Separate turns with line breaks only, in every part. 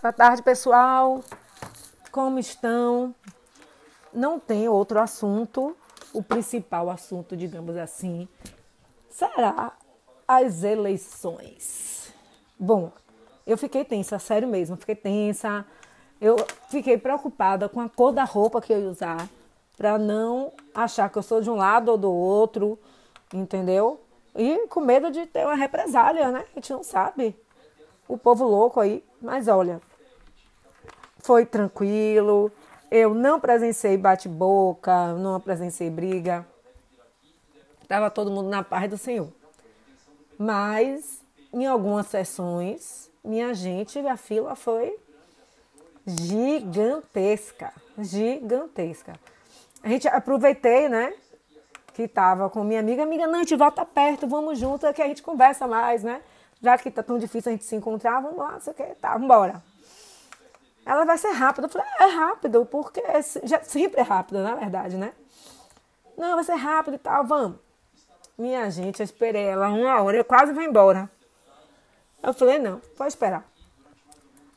Boa tarde, pessoal. Como estão? Não tem outro assunto. O principal assunto, digamos assim, será as eleições. Bom, eu fiquei tensa, sério mesmo, fiquei tensa. Eu fiquei preocupada com a cor da roupa que eu ia usar, para não achar que eu sou de um lado ou do outro, entendeu? E com medo de ter uma represália, né? A gente não sabe. O povo louco aí. Mas olha, foi tranquilo. Eu não presenciei bate-boca, não presenciei briga. Estava todo mundo na paz do Senhor. Mas em algumas sessões, minha gente, a fila foi gigantesca, gigantesca. A gente aproveitei, né? Que estava com minha amiga, amiga, não, a gente volta perto, vamos junto, que a gente conversa mais, né? Já que tá tão difícil a gente se encontrar, vamos lá, você quer, tá, vambora ela vai ser rápida. Eu falei, é rápido, porque já, sempre é rápido, na verdade, né? Não, vai ser rápido e tal, vamos. Minha gente, eu esperei ela uma hora, eu quase vou embora. Eu falei, não, pode esperar.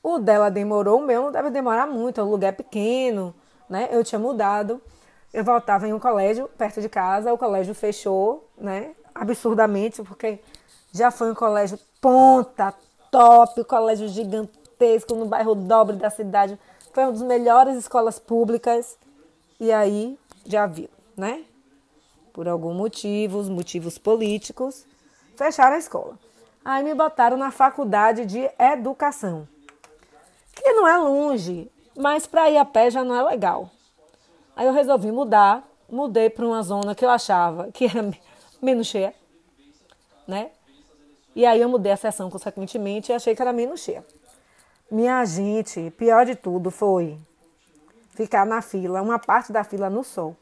O dela demorou, o meu não deve demorar muito, o lugar é pequeno, né? Eu tinha mudado. Eu voltava em um colégio perto de casa, o colégio fechou, né? Absurdamente, porque já foi um colégio ponta, top, colégio gigante gigantesco no bairro Dobre da cidade. Foi uma das melhores escolas públicas. E aí, já viu, né? Por algum motivo, motivos políticos, fecharam a escola. Aí me botaram na faculdade de educação, que não é longe, mas para ir a pé já não é legal. Aí eu resolvi mudar, mudei para uma zona que eu achava que era menos cheia, né? E aí eu mudei a sessão consequentemente e achei que era menos cheia. Minha gente, pior de tudo foi ficar na fila, uma parte da fila no sol.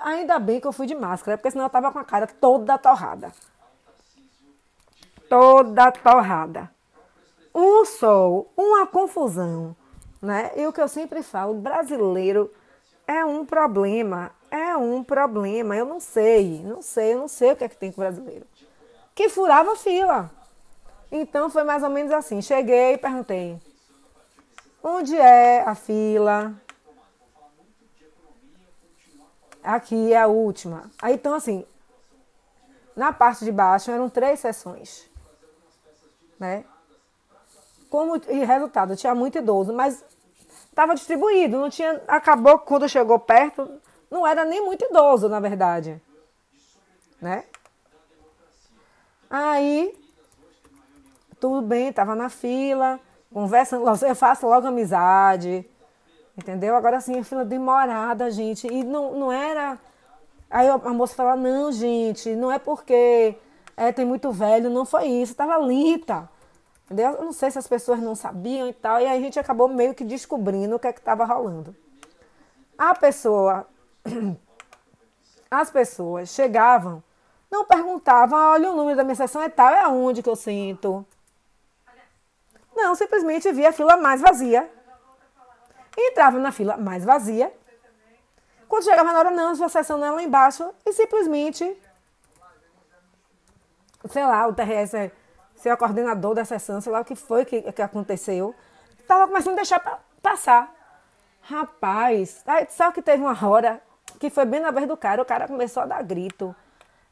Ainda bem que eu fui de máscara, porque senão eu tava com a cara toda torrada. Toda torrada. Um sol, uma confusão, né? E o que eu sempre falo, brasileiro é um problema, é um problema. Eu não sei, não sei, eu não sei o que é que tem com brasileiro. Que furava fila. Então foi mais ou menos assim. Cheguei e perguntei: onde é a fila? Aqui é a última. Aí então assim, na parte de baixo eram três sessões, né? Como e resultado, tinha muito idoso, mas estava distribuído, não tinha. Acabou quando chegou perto, não era nem muito idoso, na verdade, né? Aí tudo bem, estava na fila, conversando, eu faço logo amizade, entendeu? Agora sim, a fila demorada, gente, e não, não era. Aí a moça fala: não, gente, não é porque é, tem muito velho, não foi isso, estava lita. Entendeu? Eu não sei se as pessoas não sabiam e tal, e aí a gente acabou meio que descobrindo o que é que estava rolando. A pessoa, as pessoas chegavam, não perguntavam, olha o número da minha sessão é tal, é aonde que eu sinto. Não, simplesmente via a fila mais vazia. Entrava na fila mais vazia. Quando chegava na hora, não, sua sessão não é lá embaixo. E simplesmente, sei lá, o TRS, ser o coordenador da sessão, sei lá o que foi que, que aconteceu, estava começando a deixar passar. Rapaz, só que teve uma hora que foi bem na vez do cara, o cara começou a dar grito.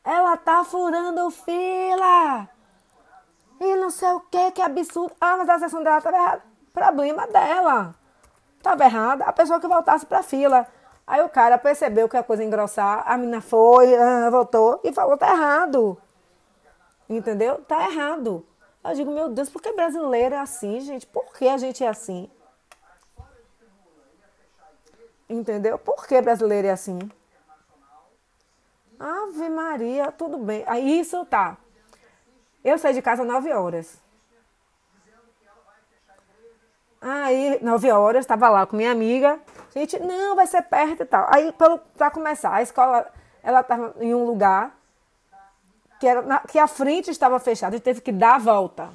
Ela tá furando fila! E não sei o que, que absurdo. Ah, mas a sessão dela estava errada. Problema dela. Estava errada. A pessoa que voltasse para a fila. Aí o cara percebeu que a coisa engrossar, a menina foi, ah, voltou e falou: tá errado. Entendeu? Tá errado. Eu digo, meu Deus, por que brasileiro é assim, gente? Por que a gente é assim? Entendeu? Por que brasileiro é assim? Ave Maria, tudo bem. Aí isso tá. Eu saí de casa às 9 horas. Aí, 9 horas, estava lá com minha amiga. Gente, não, vai ser perto e tal. Aí, para começar, a escola, ela estava em um lugar que, era na, que a frente estava fechada. Gente teve que dar a volta.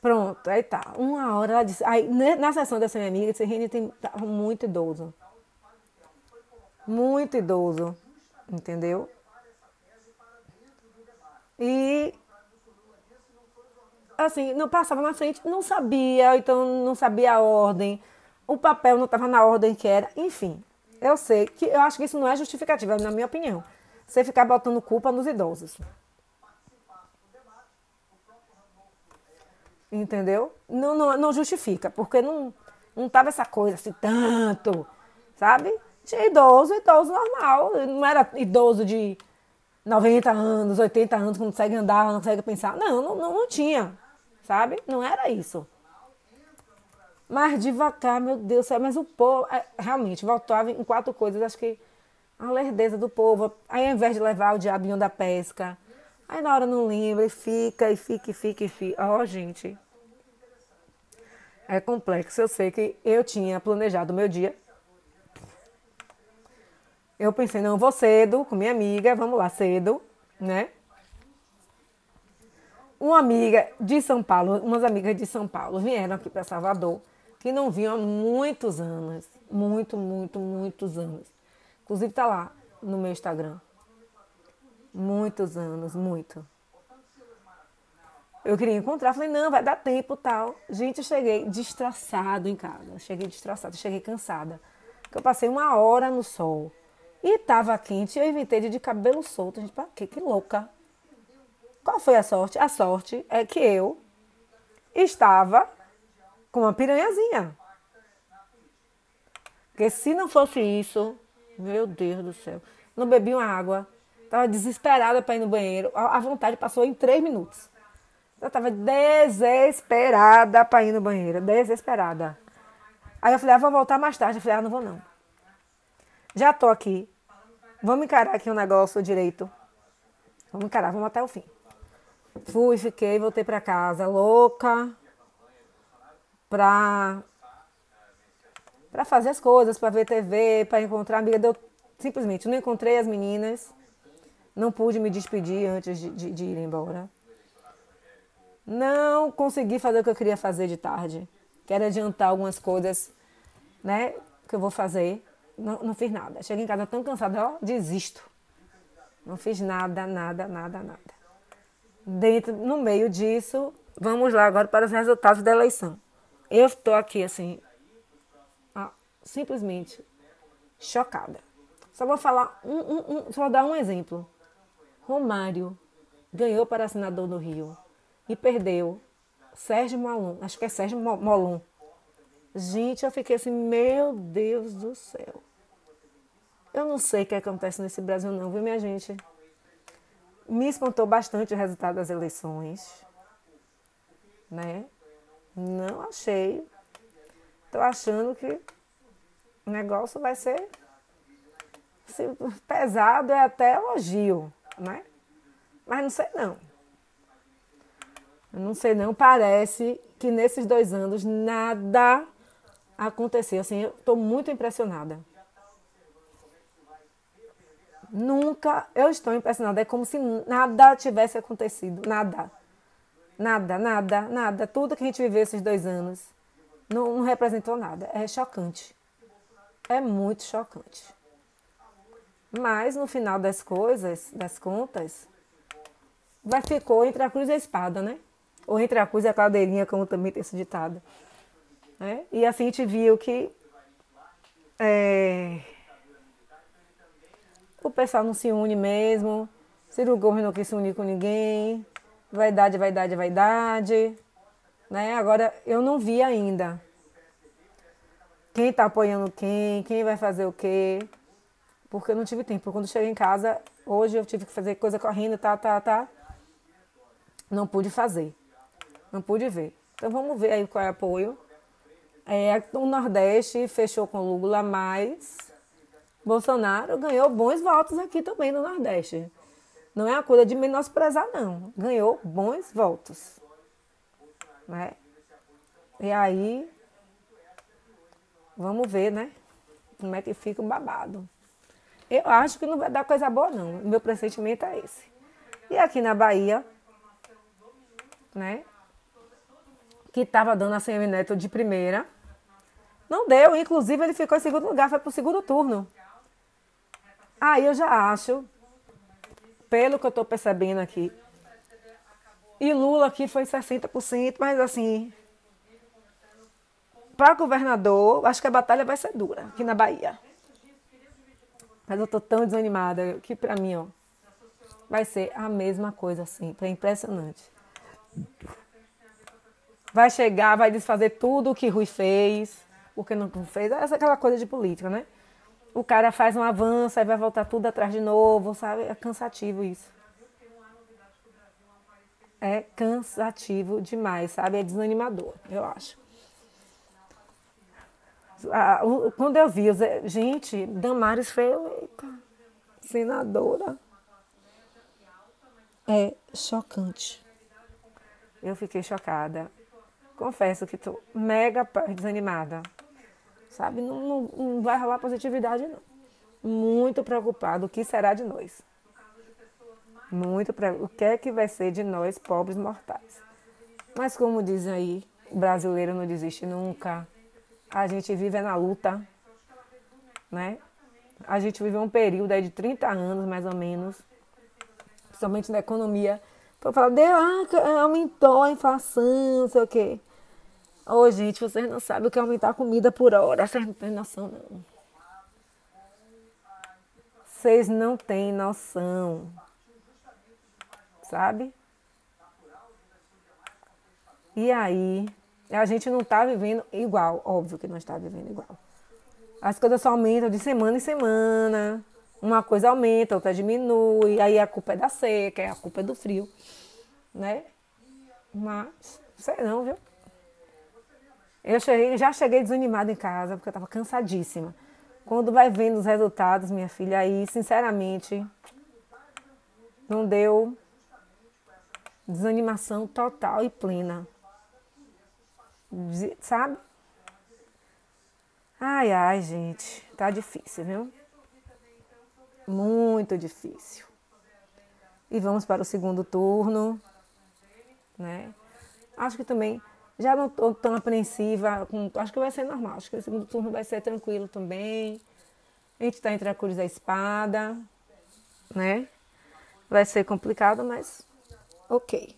Pronto, aí tá. Uma hora ela disse. Aí, na sessão dessa minha amiga, disse: Reni tem tá muito idoso. Muito idoso. Entendeu? E assim, não passava na frente, não sabia, então não sabia a ordem, o papel não estava na ordem que era, enfim. Eu sei que eu acho que isso não é justificativa, na minha opinião. Você ficar botando culpa nos idosos. Entendeu? Não, não, não justifica, porque não, não tava essa coisa assim tanto, sabe? Tinha idoso, idoso normal. Não era idoso de 90 anos, 80 anos, que não consegue andar, não consegue pensar. Não, não, não, não tinha, sabe? Não era isso. Mas devagar, meu Deus, mas o povo, é, realmente, voltava em quatro coisas, acho que a lerdeza do povo. Aí ao invés de levar o diabinho da pesca, aí na hora não lembra e fica, e fica, e fica, e fica. Ó, oh, gente. É complexo. Eu sei que eu tinha planejado o meu dia. Eu pensei, não, vou cedo com minha amiga, vamos lá cedo, né? Uma amiga de São Paulo, umas amigas de São Paulo vieram aqui para Salvador, que não vinham há muitos anos, muito, muito, muitos anos. Inclusive tá lá no meu Instagram. Muitos anos, muito. Eu queria encontrar, falei, não, vai dar tempo tal. Gente, eu cheguei destraçado em casa. Cheguei destraçado, cheguei cansada. Porque eu passei uma hora no sol. E tava quente, eu inventei de, de cabelo solto. Gente, pra? Que louca. Qual foi a sorte? A sorte é que eu estava com uma piranhazinha. Porque se não fosse isso, meu Deus do céu. Não bebi uma água. Estava desesperada para ir no banheiro. A vontade passou em três minutos. Eu estava desesperada para ir no banheiro. Desesperada. Aí eu falei, ah, vou voltar mais tarde. Eu falei, ah, não vou não. Já tô aqui. Vamos encarar aqui o um negócio direito. Vamos encarar, vamos até o fim. Fui, fiquei, voltei para casa, louca. Pra para fazer as coisas, para ver TV, para encontrar amiga. Deu, simplesmente não encontrei as meninas, não pude me despedir antes de, de, de, ir embora. Não consegui fazer o que eu queria fazer de tarde, que era adiantar algumas coisas, né, que eu vou fazer. Não, não fiz nada. Cheguei em casa tão cansada, ó, desisto. Não fiz nada, nada, nada, nada. Dentro, no meio disso, vamos lá agora para os resultados da eleição. Eu estou aqui assim, simplesmente chocada. Só vou falar um, um, um, só dar um exemplo. Romário ganhou para senador do Rio e perdeu Sérgio Molon, acho que é Sérgio Molon. Gente, eu fiquei assim, meu Deus do céu. Eu não sei o que acontece nesse Brasil não, viu minha gente? Me espantou bastante o resultado das eleições, né? Não achei. Tô achando que o negócio vai ser pesado, é até elogio, né? Mas não sei não. Não sei não, parece que nesses dois anos nada aconteceu. Assim, eu estou muito impressionada. Nunca eu estou impressionada. É como se nada tivesse acontecido. Nada. Nada, nada, nada. Tudo que a gente viveu esses dois anos não, não representou nada. É chocante é muito chocante. Mas no final das coisas, das contas, vai ficou entre a cruz e a espada, né? Ou entre a cruz e a cadeirinha, como também tem esse ditado. Né? E assim a gente viu que é, o pessoal não se une mesmo, Ciro Gomes não quis se unir com ninguém, vaidade, vaidade, vaidade. Né? Agora, eu não vi ainda quem está apoiando quem, quem vai fazer o quê. Porque eu não tive tempo. Quando cheguei em casa, hoje eu tive que fazer coisa correndo, tá, tá, tá. Não pude fazer. Não pude ver. Então vamos ver aí qual é o apoio. É, o Nordeste fechou com Lula, mas Bolsonaro ganhou bons votos aqui também no Nordeste. Não é a coisa de menosprezar, não. Ganhou bons votos. Né? E aí Vamos ver, né? Como é que fica o babado. Eu acho que não vai dar coisa boa, não. Meu pressentimento é esse. E aqui na Bahia, né? Que estava dando a Semineto de primeira. Não deu. Inclusive, ele ficou em segundo lugar, foi para o segundo turno. Aí eu já acho, pelo que eu estou percebendo aqui, E Lula aqui foi 60%, mas assim, para governador, acho que a batalha vai ser dura aqui na Bahia. Mas eu tô tão desanimada que para mim, ó, vai ser a mesma coisa assim, é impressionante. Vai chegar, vai desfazer tudo o que Rui fez, porque não fez, essa é aquela coisa de política, né? O cara faz um avanço, aí vai voltar tudo atrás de novo, sabe? É cansativo isso é cansativo demais, sabe? É desanimador, eu acho. Ah, quando eu vi, gente, Damares foi eleita senadora. É chocante. Eu fiquei chocada. Confesso que estou mega desanimada. Sabe? Não, não, não vai rolar positividade, não. Muito preocupado. O que será de nós? muito para o que é que vai ser de nós, pobres mortais. Mas como dizem aí, brasileiro não desiste nunca. A gente vive na luta, né? A gente vive um período aí de 30 anos, mais ou menos, principalmente na economia. Então fala, deu, ah, aumentou a inflação, não sei o quê. Ô, oh, gente, vocês não sabem o que é aumentar a comida por hora. Vocês não têm noção, não. Vocês não têm noção sabe? E aí, a gente não está vivendo igual, óbvio que não está vivendo igual. As coisas só aumentam de semana em semana. Uma coisa aumenta, outra diminui. Aí a culpa é da seca, a culpa é do frio, né? Mas, sei não, viu? Eu cheguei, já cheguei desanimada em casa, porque eu estava cansadíssima. Quando vai vendo os resultados, minha filha, aí, sinceramente, não deu desanimação total e plena. Sabe? Ai, ai, gente, tá difícil, viu? Muito difícil. E vamos para o segundo turno, né? Acho que também já não estou tão apreensiva, com, acho que vai ser normal, acho que o segundo turno vai ser tranquilo também. A gente está entre a cruz e a espada, né? Vai ser complicado, mas ok.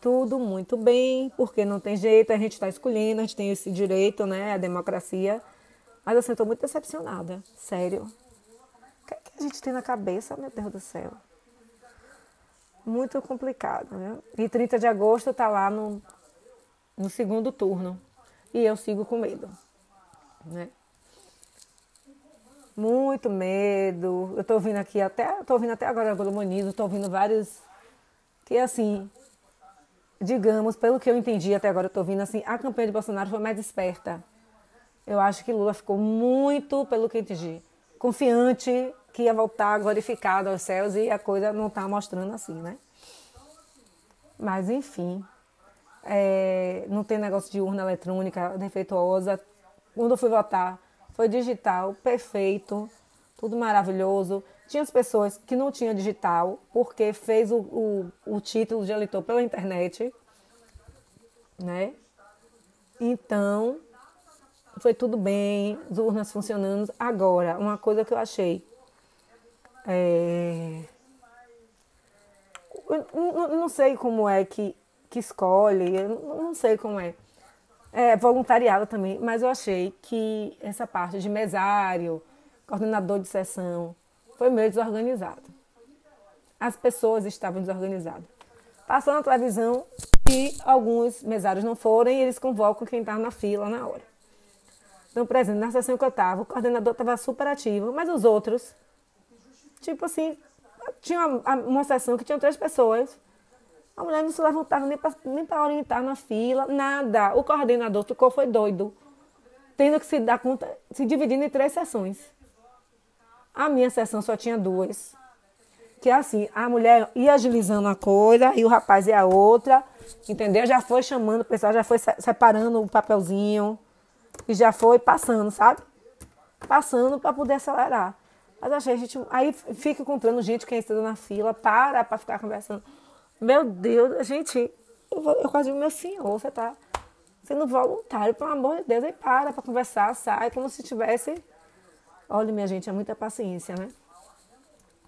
Tudo muito bem, porque não tem jeito, a gente está escolhendo, a gente tem esse direito, né? A democracia. Mas assim, estou muito decepcionada, sério. O que, é que a gente tem na cabeça, meu Deus do céu? Muito complicado, né? E 30 de agosto está lá no, no segundo turno. E eu sigo com medo, né? Muito medo. Eu estou ouvindo aqui até, estou ouvindo até agora News, estou ouvindo vários que assim, digamos, pelo que eu entendi até agora, eu estou vindo assim, a campanha de Bolsonaro foi mais esperta. Eu acho que Lula ficou muito, pelo que eu entendi, confiante que ia voltar glorificado aos céus e a coisa não está mostrando assim, né? Mas enfim, é, não tem negócio de urna eletrônica defeituosa. Quando eu fui votar, foi digital, perfeito, tudo maravilhoso. Tinha as pessoas que não tinham digital, porque fez o, o, o título de eleitor pela internet, né? Então, foi tudo bem, as urnas funcionando. Agora, uma coisa que eu achei. É... Eu não sei como é que, que escolhe, eu não sei como é. É voluntariado também, mas eu achei que essa parte de mesário, coordenador de sessão, foi meio desorganizado. As pessoas estavam desorganizadas. Passou na televisão e alguns mesários não foram e eles convocam quem estava na fila na hora. Então, por exemplo, na sessão que eu estava, o coordenador estava super ativo, mas os outros, tipo assim, tinha uma, uma sessão que tinha três pessoas. A mulher não se levantava nem para nem orientar na fila, nada. O coordenador ficou, foi doido, tendo que se dar conta, se dividindo em três sessões. A minha sessão só tinha duas. Que é assim, a mulher ia agilizando a coisa e o rapaz ia a outra, entendeu? Já foi chamando, o pessoal já foi separando o papelzinho e já foi passando, sabe? Passando para poder acelerar. Mas achei, gente, aí fica encontrando gente que está na fila, para para ficar conversando. Meu Deus, gente, eu, quase digo, meu senhor, você tá sendo voluntário, pelo amor de Deus, aí para para conversar, sai como se tivesse Olha, minha gente, é muita paciência, né?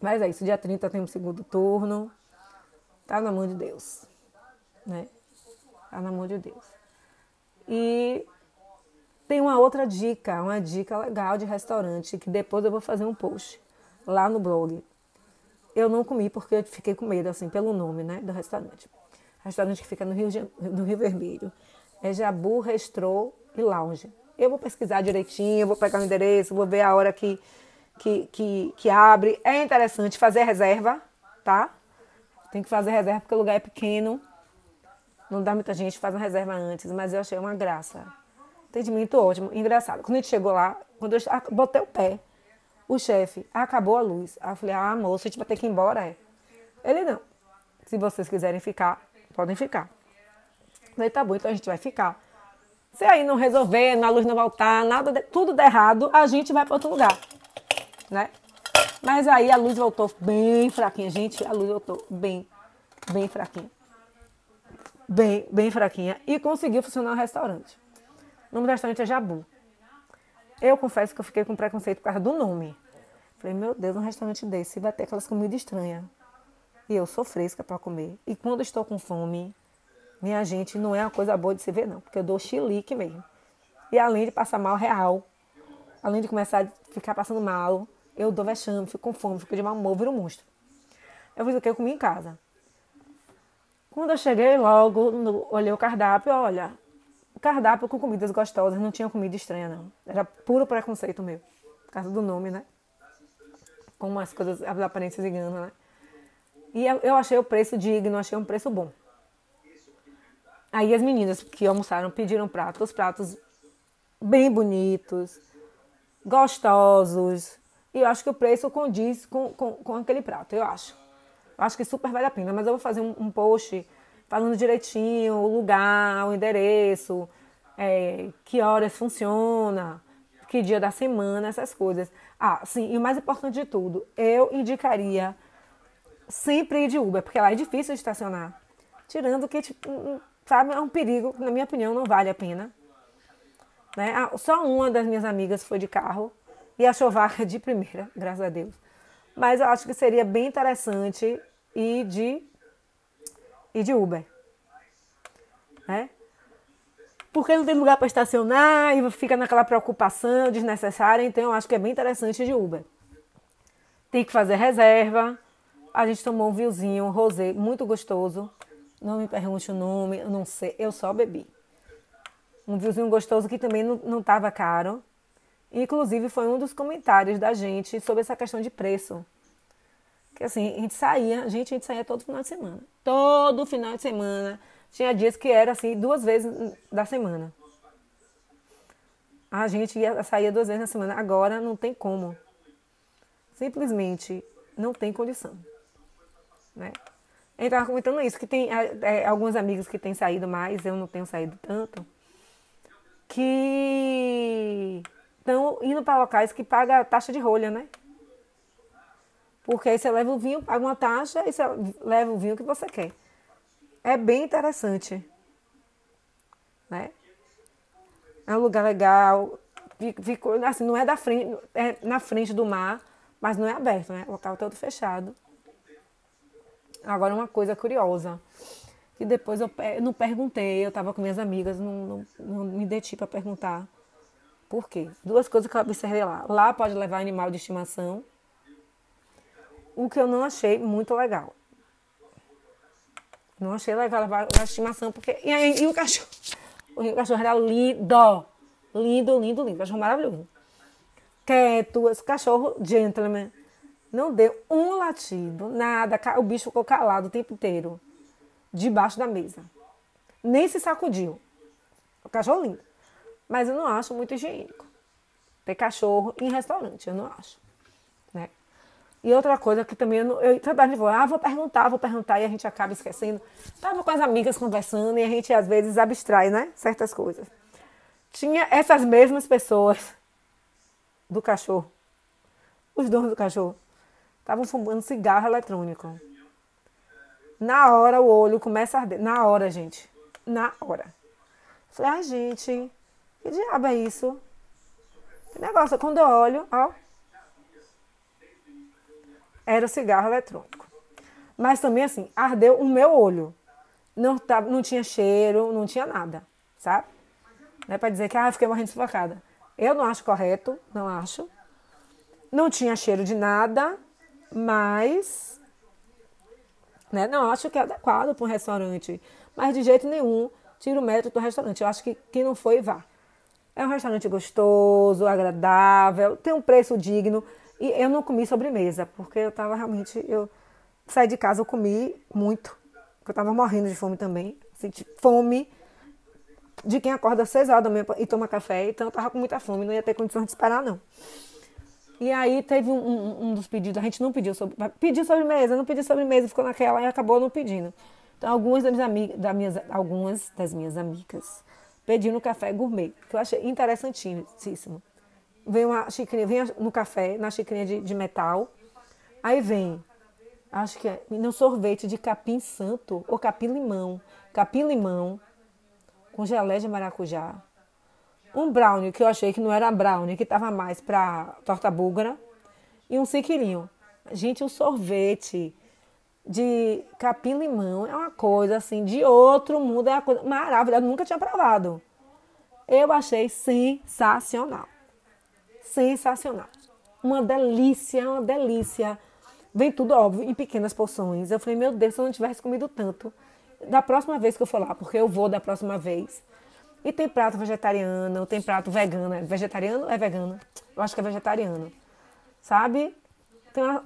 Mas é isso, dia 30 tem o segundo turno. Tá na mão de Deus, né? Tá na mão de Deus. E tem uma outra dica, uma dica legal de restaurante, que depois eu vou fazer um post lá no blog. Eu não comi porque eu fiquei com medo, assim, pelo nome, né, do restaurante. Restaurante que fica no Rio, no Rio Vermelho. É Jabu Restrô e Lounge. Eu vou pesquisar direitinho, vou pegar o endereço, vou ver a hora que, que, que, que abre. É interessante fazer reserva, tá? Tem que fazer reserva porque o lugar é pequeno. Não dá muita gente, faz uma reserva antes, mas eu achei uma graça. Atendimento ótimo, engraçado. Quando a gente chegou lá, quando eu botei o pé, o chefe acabou a luz. Aí eu falei, ah, moço, a gente vai ter que ir embora, é? Ele não. Se vocês quiserem ficar, podem ficar. Eu falei, tá bom, então a gente vai ficar. Se aí não resolver, na luz não voltar, nada, de, tudo der errado, a gente vai para outro lugar, né? Mas aí a luz voltou bem fraquinha, gente, a luz voltou bem, bem fraquinha. Bem, bem fraquinha. E conseguiu funcionar o restaurante. O nome do restaurante é Jabu. Eu confesso que eu fiquei com preconceito por causa do nome. Falei, meu Deus, um restaurante desse vai ter aquelas comidas estranhas. E eu sou fresca para comer. E quando estou com fome, minha gente, não é uma coisa boa de se ver, não. Porque eu dou chilique mesmo. E além de passar mal real, além de começar a ficar passando mal, eu dou vexame, fico com fome, fico de mau humor, viro um monstro. Eu fiz o que? Eu comi em casa. Quando eu cheguei logo, no, olhei o cardápio, olha, cardápio com comidas gostosas, não tinha comida estranha, não. Era puro preconceito meu. Por causa do nome, né? Como as coisas, as aparências enganam, né? E eu achei o preço digno, achei um preço bom. Aí as meninas que almoçaram pediram pratos, pratos bem bonitos, gostosos. E eu acho que o preço condiz com, com, com aquele prato, eu acho. Eu acho que super vale a pena. Mas eu vou fazer um, um post falando direitinho o lugar, o endereço, é, que horas funciona, que dia da semana, essas coisas. Ah, sim, e o mais importante de tudo, eu indicaria sempre ir de Uber, porque lá é difícil de estacionar. Tirando que, tipo, sabe, é um perigo, na minha opinião, não vale a pena. Né? Ah, só uma das minhas amigas foi de carro e achou vaga de primeira, graças a Deus. Mas eu acho que seria bem interessante ir de e de Uber. Né? Porque não tem lugar para estacionar e fica naquela preocupação desnecessária, então eu acho que é bem interessante de Uber. Tem que fazer reserva. A gente tomou um vinhozinho, um rosé, muito gostoso. Não me pergunte o nome, eu não sei, eu só bebi. Um vinhozinho gostoso que também não estava caro. Inclusive foi um dos comentários da gente sobre essa questão de preço. Que assim, a gente saía, gente, a gente saía todo final de semana. Todo final de semana. Tinha dias que era assim, duas vezes da semana. A gente ia, saía duas vezes na semana. Agora não tem como. Simplesmente não tem condição. Né? Gente estava comentando isso, que tem é, é, alguns amigos que têm saído mais, eu não tenho saído tanto, que estão indo para locais que paga taxa de rolha, né? Porque aí você leva o vinho, paga uma taxa e você leva o vinho que você quer. É bem interessante. Né? É um lugar legal. Ficou, assim, não é da frente, é na frente do mar, mas não é aberto, né? O local todo fechado. Agora uma coisa curiosa. Que depois eu, eu não perguntei, eu estava com minhas amigas, não, não, não me deti para perguntar. Por quê? Duas coisas que eu observei lá. Lá pode levar animal de estimação o que eu não achei muito legal. Não achei legal a estimação, porque. E, aí, e o cachorro? O cachorro era lindo. Lindo, lindo, lindo. Cachorro maravilhoso. Quieto, esse cachorro gentleman. Não deu um latido, nada. O bicho ficou calado o tempo inteiro. Debaixo da mesa. Nem se sacudiu. O cachorro lindo. Mas eu não acho muito higiênico. Ter cachorro em restaurante, eu não acho. E outra coisa que também eu, eu toda vou, ah, vou perguntar, vou perguntar, e a gente acaba esquecendo. Estava com as amigas conversando e a gente às vezes abstrai, né? Certas coisas. Tinha essas mesmas pessoas do cachorro, os donos do cachorro, estavam fumando cigarro eletrônico. Na hora o olho começa a arder. Na hora, gente. Na hora. Falei, ah, gente, que diabo é isso? Que negócio, quando eu olho, ó, era cigarro eletrônico. Mas também, assim, ardeu o meu olho. Não, tá, não tinha cheiro, não tinha nada, sabe? Não é para dizer que ah, fiquei morrendo sufocada. Eu não acho correto, não acho. Não tinha cheiro de nada, mas né, não acho que é adequado para um restaurante. Mas de jeito nenhum tira o mérito do restaurante. Eu acho que quem não foi, vá. É um restaurante gostoso, agradável, tem um preço digno. E eu não comi sobremesa, porque eu estava realmente. Eu saí de casa, eu comi muito. Porque eu estava morrendo de fome também. Senti fome de quem acorda às 6 horas da manhã e toma café. Então eu estava com muita fome, não ia ter condições de esperar, não. E aí teve um, um, um dos pedidos, a gente não pediu sobre, pediu sobremesa, não pediu sobremesa, ficou naquela e acabou não pedindo. Então algumas das minhas amigas, algumas das minhas amigas pediram café gourmet, que eu achei interessantíssimo. Vem uma xicrinha, vem no café, na xicrinha de, de metal. Aí vem, acho que é no sorvete de capim santo ou capim limão, capim limão com gelé de maracujá. Um brownie que eu achei que não era brownie, que estava mais para torta búlgara e um siquilinho. Gente, um sorvete de capim-limão é uma coisa assim de outro mundo, é uma coisa maravilhosa, eu nunca tinha provado. Eu achei sensacional. Sensacional. Uma delícia, uma delícia. Vem tudo óbvio em pequenas porções. Eu falei, meu Deus, se eu não tivesse comido tanto, da próxima vez que eu for lá, porque eu vou da próxima vez. E tem prato vegetariano, tem prato vegano. É vegetariano é vegano? Eu acho que é vegetariano. Sabe? Tem uma,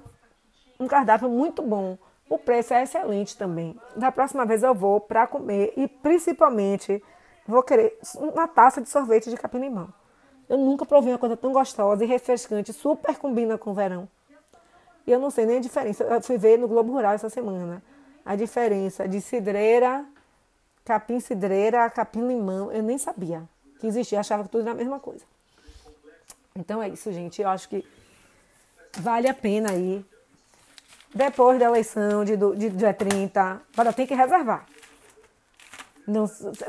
um cardápio muito bom. O preço é excelente também. Da próxima vez eu vou para comer e principalmente vou querer uma taça de sorvete de capim-limão. Eu nunca provei uma coisa tão gostosa e refrescante, super combina com o verão. E eu não sei nem a diferença. Eu fui ver no Globo Rural essa semana a diferença de cidreira, capim-cidreira, capim-limão. Eu nem sabia que existia, achava que tudo era a mesma coisa. Então é isso, gente. Eu acho que vale a pena aí depois da eleição de, de dia 30, para tem que reservar. Não,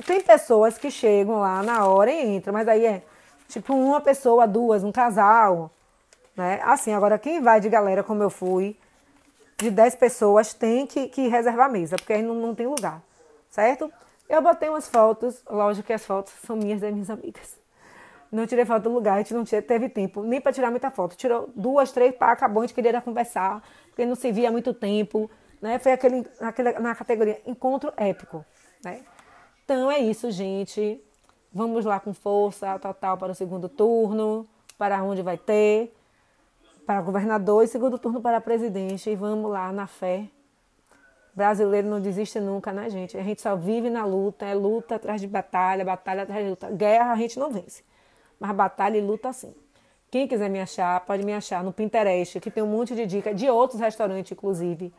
tem pessoas que chegam lá na hora e entram, mas aí é tipo uma pessoa, duas, um casal, né? Assim, agora quem vai de galera como eu fui, de 10 pessoas, tem que, que reservar mesa, porque aí não, não tem lugar, certo? Eu botei umas fotos, lógico que as fotos são minhas das minhas amigas. Não tirei foto do lugar, a gente não teve tempo nem para tirar muita foto. Tirou duas, três, pá, acabou, a gente queria conversar porque não se via há muito tempo, né? Foi aquele, aquele, na categoria encontro épico, né? Então é isso, gente. Vamos lá com força total para o segundo turno, para onde vai ter, para governador e segundo turno para presidente. E vamos lá na fé. Brasileiro não desiste nunca, né, gente? A gente só vive na luta, é luta atrás de batalha, batalha atrás de luta. Guerra a gente não vence, mas batalha e luta sim. Quem quiser me achar, pode me achar no Pinterest, que tem um monte de dica de outros restaurantes, inclusive.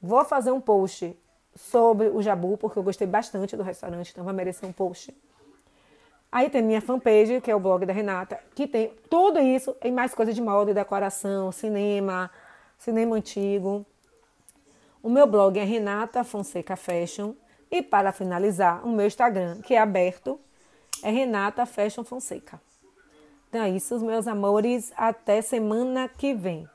Vou fazer um post sobre o Jabu, porque eu gostei bastante do restaurante, então vai merecer um post. Aí tem minha fanpage, que é o blog da Renata, que tem tudo isso e mais coisa de moda decoração, cinema, cinema antigo. O meu blog é Renata Fonseca Fashion. E para finalizar, o meu Instagram, que é aberto, é Renata Fashion Fonseca. Então é isso, meus amores. Até semana que vem.